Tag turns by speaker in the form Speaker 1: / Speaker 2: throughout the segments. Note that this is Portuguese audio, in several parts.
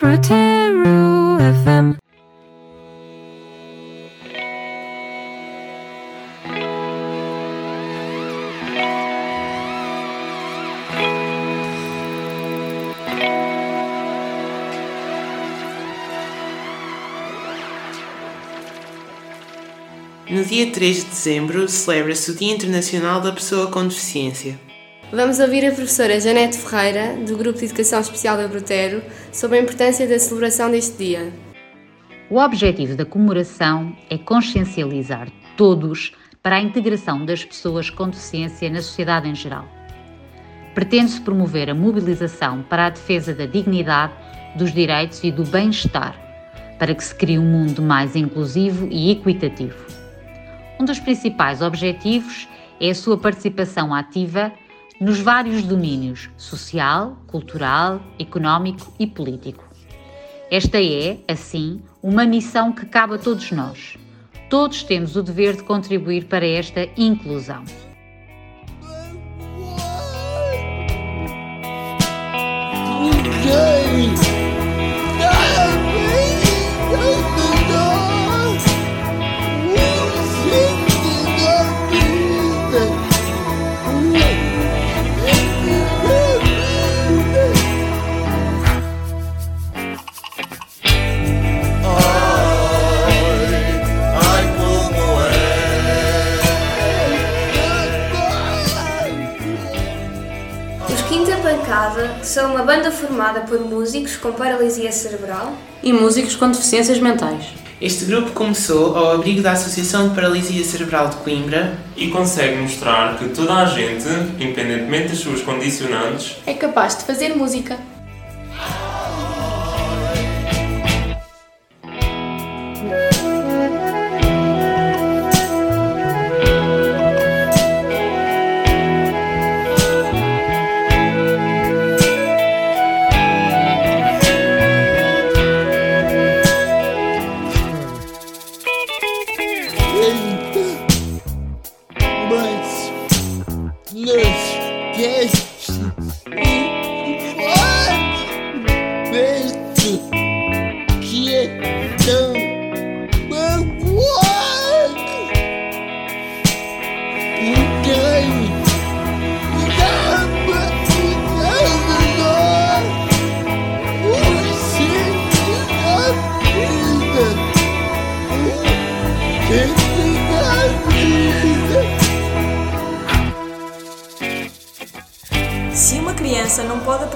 Speaker 1: Proteru FM.
Speaker 2: No dia 3 de dezembro celebra-se o Dia Internacional da Pessoa com Deficiência.
Speaker 3: Vamos ouvir a professora Janete Ferreira, do Grupo de Educação Especial da Brutero, sobre a importância da celebração deste dia.
Speaker 4: O objetivo da comemoração é consciencializar todos para a integração das pessoas com deficiência na sociedade em geral. Pretende-se promover a mobilização para a defesa da dignidade, dos direitos e do bem-estar, para que se crie um mundo mais inclusivo e equitativo. Um dos principais objetivos é a sua participação ativa nos vários domínios social, cultural, económico e político. Esta é, assim, uma missão que cabe a todos nós. Todos temos o dever de contribuir para esta inclusão.
Speaker 3: Por músicos com paralisia cerebral
Speaker 5: e músicos com deficiências mentais.
Speaker 2: Este grupo começou ao abrigo da Associação de Paralisia Cerebral de Coimbra
Speaker 6: e consegue mostrar que toda a gente, independentemente das suas condicionantes,
Speaker 7: é capaz de fazer música.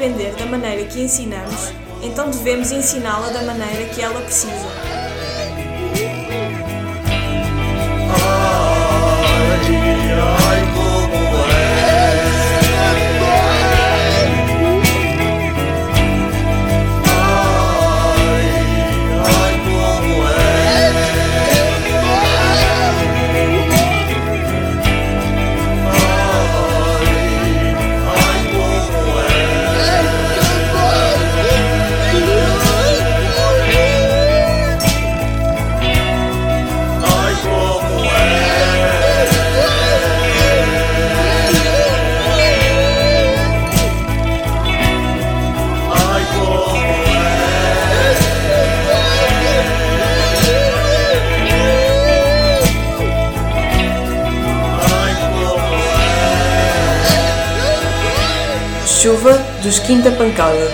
Speaker 8: Aprender da maneira que ensinamos, então devemos ensiná-la da maneira que ela precisa.
Speaker 5: Chuva dos Quinta Pancada.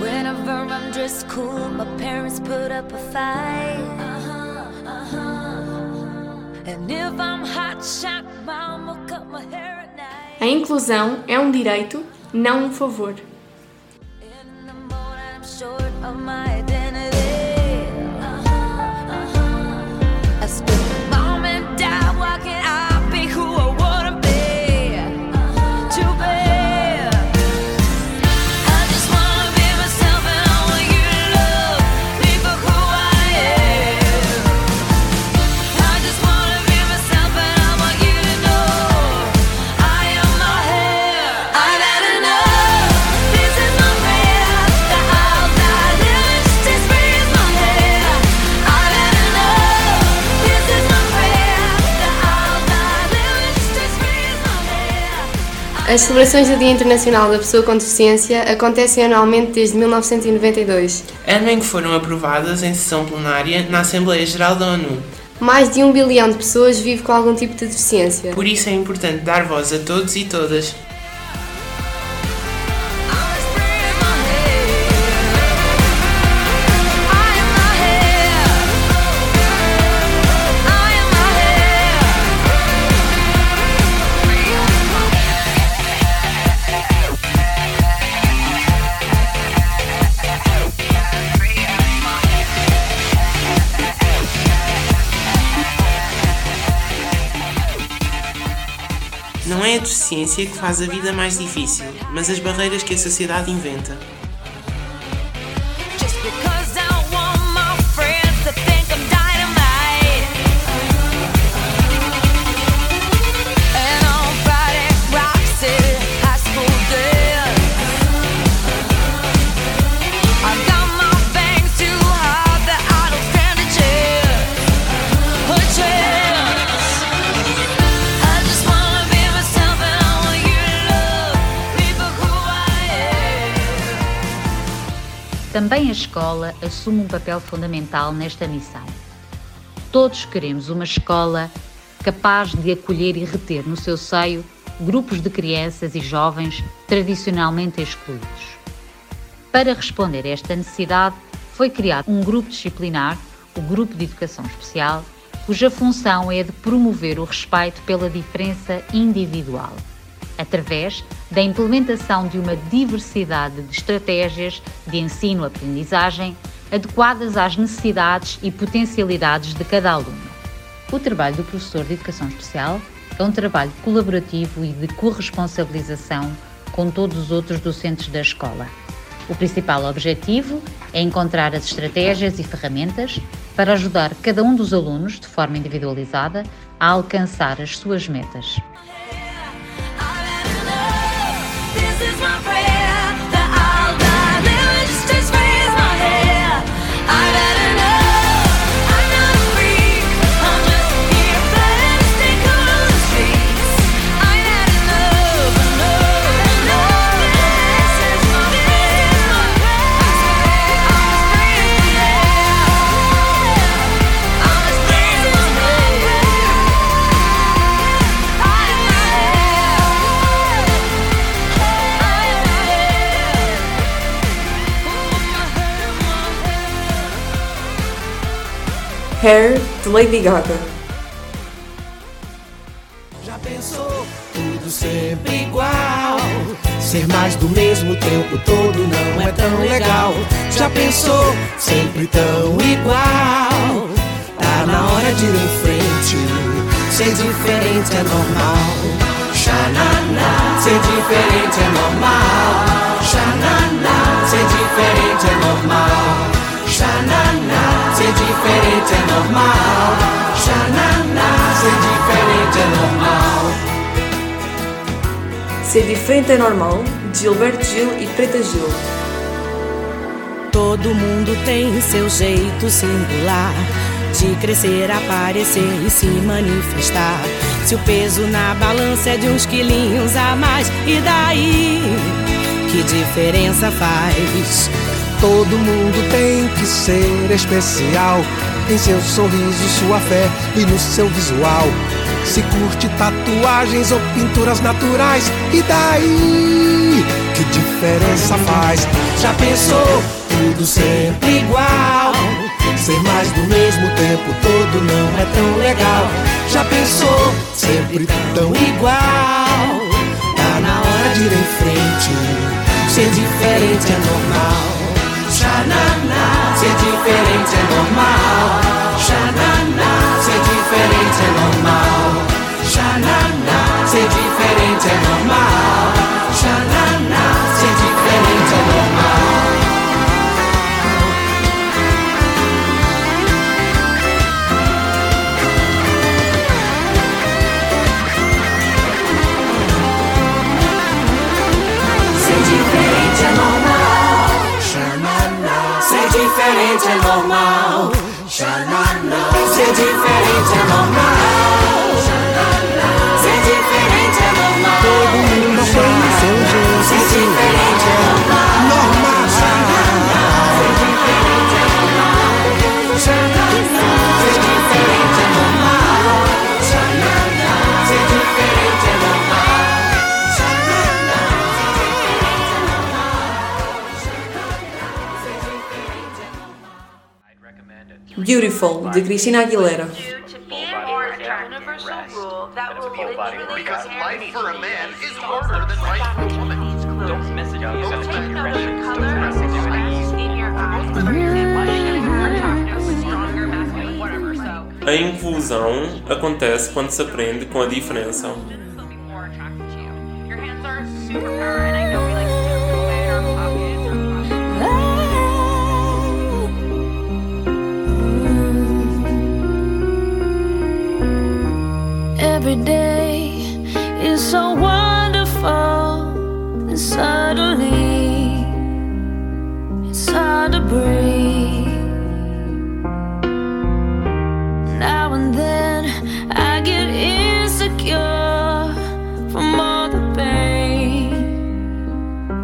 Speaker 1: Whenever I'm dressed cool, my parents put up a fight. Uh-huh, uh-huh. And if I'm hot shot,
Speaker 7: A inclusão é um direito, não um favor.
Speaker 9: As celebrações do Dia Internacional da Pessoa com Deficiência acontecem anualmente desde 1992.
Speaker 1: Ano em que foram aprovadas em sessão plenária na Assembleia Geral da ONU.
Speaker 9: Mais de um bilhão de pessoas vive com algum tipo de deficiência.
Speaker 1: Por isso é importante dar voz a todos e todas. Deficiência que faz a vida mais difícil, mas as barreiras que a sociedade inventa.
Speaker 4: Também a escola assume um papel fundamental nesta missão. Todos queremos uma escola capaz de acolher e reter no seu seio grupos de crianças e jovens tradicionalmente excluídos. Para responder a esta necessidade, foi criado um grupo disciplinar, o Grupo de Educação Especial, cuja função é de promover o respeito pela diferença individual, através da implementação de uma diversidade de estratégias de ensino-aprendizagem adequadas às necessidades e potencialidades de cada aluno. O trabalho do professor de Educação Especial é um trabalho colaborativo e de corresponsabilização com todos os outros docentes da escola. O principal objetivo é encontrar as estratégias e ferramentas para ajudar cada um dos alunos, de forma individualizada, a alcançar as suas metas.
Speaker 10: Hair,
Speaker 11: de Lady Gaga.
Speaker 12: Já pensou? Tudo sempre igual. Ser mais do mesmo tempo todo não é tão legal. Já pensou? Sempre tão igual. Tá na hora de ir em frente. Ser diferente é normal. Xananá. Ser diferente é normal. Xananá. Ser diferente é normal. Xananá. Ser diferente é normal. Xananá. Ser diferente é normal.
Speaker 11: Ser diferente é normal, de Gilberto Gil e Preta Gil.
Speaker 13: Todo mundo tem seu jeito singular de crescer, aparecer e se manifestar. Se o peso na balança é de uns quilinhos a mais, e daí? Que diferença faz?
Speaker 12: Todo mundo tem que ser especial. Em seu sorriso, sua fé e no seu visual. Se curte tatuagens ou pinturas naturais, e daí? Que diferença faz? Já pensou? Tudo sempre igual. Ser mais do mesmo tempo todo não é tão legal. Já pensou? Sempre tão igual. Tá na hora de ir em frente. Ser diferente é normal. Xananá, ser diferente é normal. Xananá, ser diferente é normal. Ser diferente é normal.
Speaker 14: Take pressure. Don't miss
Speaker 6: A inclusão acontece quando se aprende com a diferença.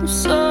Speaker 1: So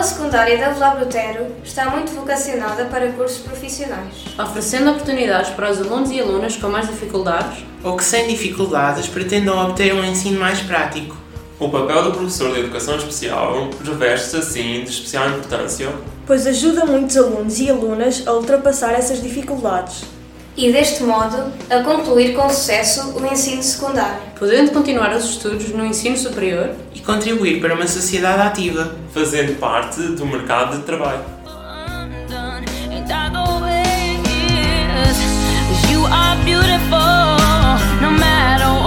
Speaker 3: Escola Secundária da Vila Brutero está muito vocacionada para cursos profissionais.
Speaker 5: Oferecendo oportunidades para os alunos e alunas com mais dificuldades,
Speaker 2: Ou que sem dificuldades pretendam obter um ensino mais prático.
Speaker 6: O papel do professor de educação especial reveste-se assim de especial importância
Speaker 8: pois ajuda muitos alunos e alunas a ultrapassar essas dificuldades.
Speaker 3: E deste modo, a concluir com sucesso o ensino secundário.
Speaker 5: podendo continuar os estudos no ensino superior
Speaker 2: E contribuir para uma sociedade ativa.
Speaker 6: fazendo parte do mercado de trabalho.
Speaker 1: you are beautiful, no matter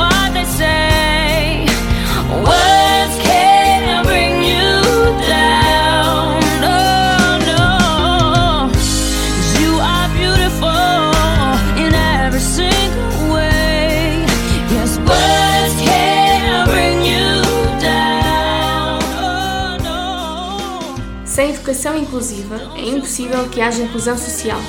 Speaker 7: educação inclusiva, é impossível que haja inclusão social.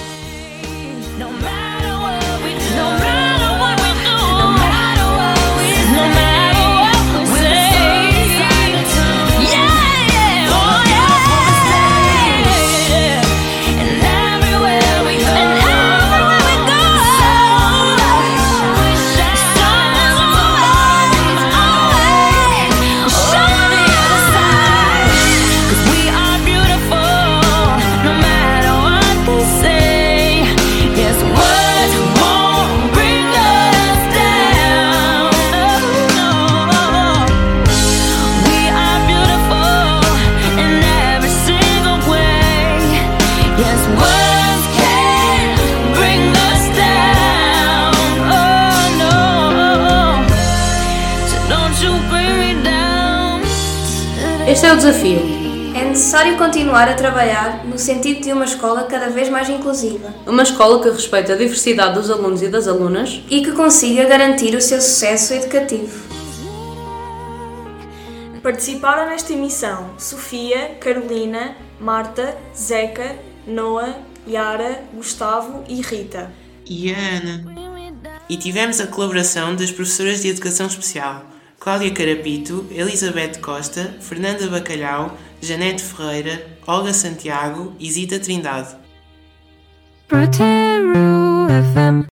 Speaker 5: Este é o desafio.
Speaker 3: É necessário continuar a trabalhar no sentido de uma escola cada vez mais inclusiva
Speaker 5: Uma escola que respeite a diversidade dos alunos e das alunas
Speaker 3: e que consiga garantir o seu sucesso educativo.
Speaker 8: Participaram nesta emissão Sofia, Carolina, Marta, Zeca, Noah, Yara, Gustavo e Rita.
Speaker 2: E a Ana. E tivemos a colaboração das professoras de Educação Especial Cláudia Carapito, Elizabeth Costa, Fernanda Bacalhau, Janete Ferreira, Olga Santiago e Zita Trindade.
Speaker 1: FM.